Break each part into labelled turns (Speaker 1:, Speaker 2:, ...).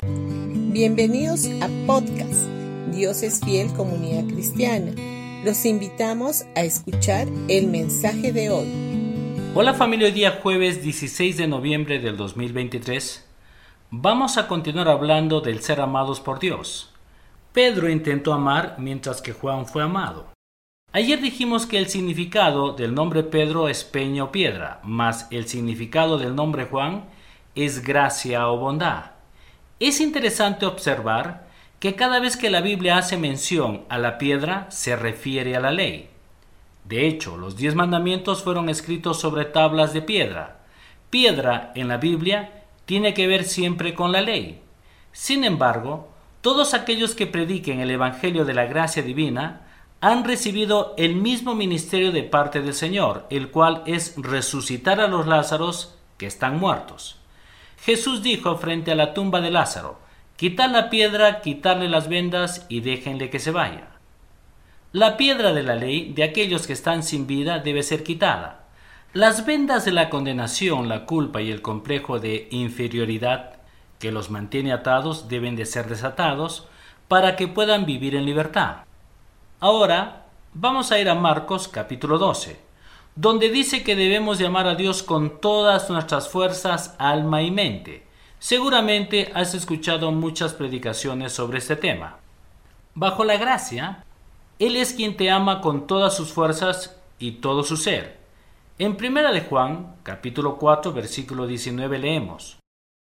Speaker 1: Bienvenidos a podcast Dios es fiel comunidad cristiana. Los invitamos a escuchar el mensaje de hoy.
Speaker 2: Hola familia, hoy día jueves 16 de noviembre del 2023 vamos a continuar hablando del ser amados por Dios. Pedro intentó amar mientras que Juan fue amado. Ayer dijimos que el significado del nombre Pedro es peña o piedra, más el significado del nombre Juan es gracia o bondad. Es interesante observar que cada vez que la Biblia hace mención a la piedra se refiere a la ley. De hecho, los diez mandamientos fueron escritos sobre tablas de piedra. Piedra en la Biblia tiene que ver siempre con la ley. Sin embargo, todos aquellos que prediquen el Evangelio de la gracia divina han recibido el mismo ministerio de parte del Señor, el cual es resucitar a los Lázaros que están muertos. Jesús dijo frente a la tumba de Lázaro, Quitad la piedra, quitarle las vendas y déjenle que se vaya. La piedra de la ley de aquellos que están sin vida debe ser quitada. Las vendas de la condenación, la culpa y el complejo de inferioridad que los mantiene atados deben de ser desatados para que puedan vivir en libertad. Ahora vamos a ir a Marcos capítulo 12, donde dice que debemos llamar a Dios con todas nuestras fuerzas, alma y mente. Seguramente has escuchado muchas predicaciones sobre este tema. Bajo la gracia, Él es quien te ama con todas sus fuerzas y todo su ser. En primera de Juan, capítulo 4, versículo 19 leemos: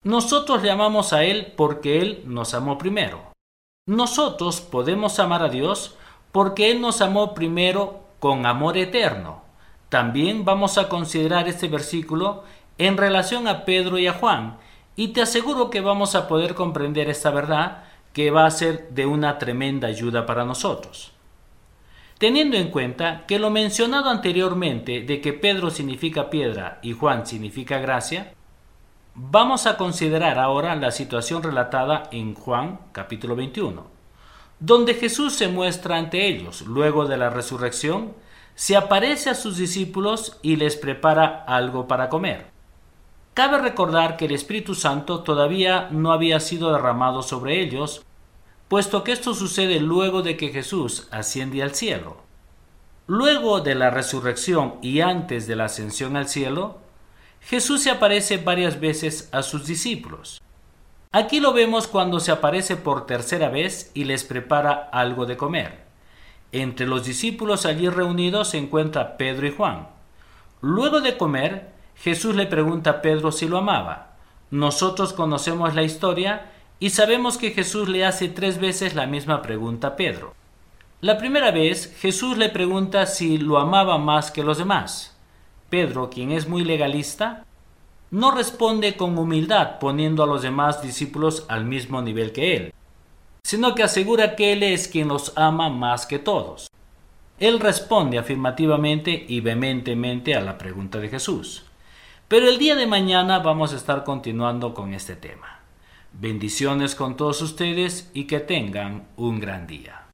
Speaker 2: Nosotros le amamos a Él porque Él nos amó primero. Nosotros podemos amar a Dios porque Él nos amó primero con amor eterno. También vamos a considerar este versículo en relación a Pedro y a Juan, y te aseguro que vamos a poder comprender esta verdad que va a ser de una tremenda ayuda para nosotros. Teniendo en cuenta que lo mencionado anteriormente de que Pedro significa piedra y Juan significa gracia, vamos a considerar ahora la situación relatada en Juan capítulo 21 donde Jesús se muestra ante ellos luego de la resurrección, se aparece a sus discípulos y les prepara algo para comer. Cabe recordar que el Espíritu Santo todavía no había sido derramado sobre ellos, puesto que esto sucede luego de que Jesús asciende al cielo. Luego de la resurrección y antes de la ascensión al cielo, Jesús se aparece varias veces a sus discípulos. Aquí lo vemos cuando se aparece por tercera vez y les prepara algo de comer. Entre los discípulos allí reunidos se encuentra Pedro y Juan. Luego de comer, Jesús le pregunta a Pedro si lo amaba. Nosotros conocemos la historia y sabemos que Jesús le hace tres veces la misma pregunta a Pedro. La primera vez Jesús le pregunta si lo amaba más que los demás. Pedro, quien es muy legalista, no responde con humildad poniendo a los demás discípulos al mismo nivel que él, sino que asegura que él es quien los ama más que todos. Él responde afirmativamente y vehementemente a la pregunta de Jesús. Pero el día de mañana vamos a estar continuando con este tema. Bendiciones con todos ustedes y que tengan un gran día.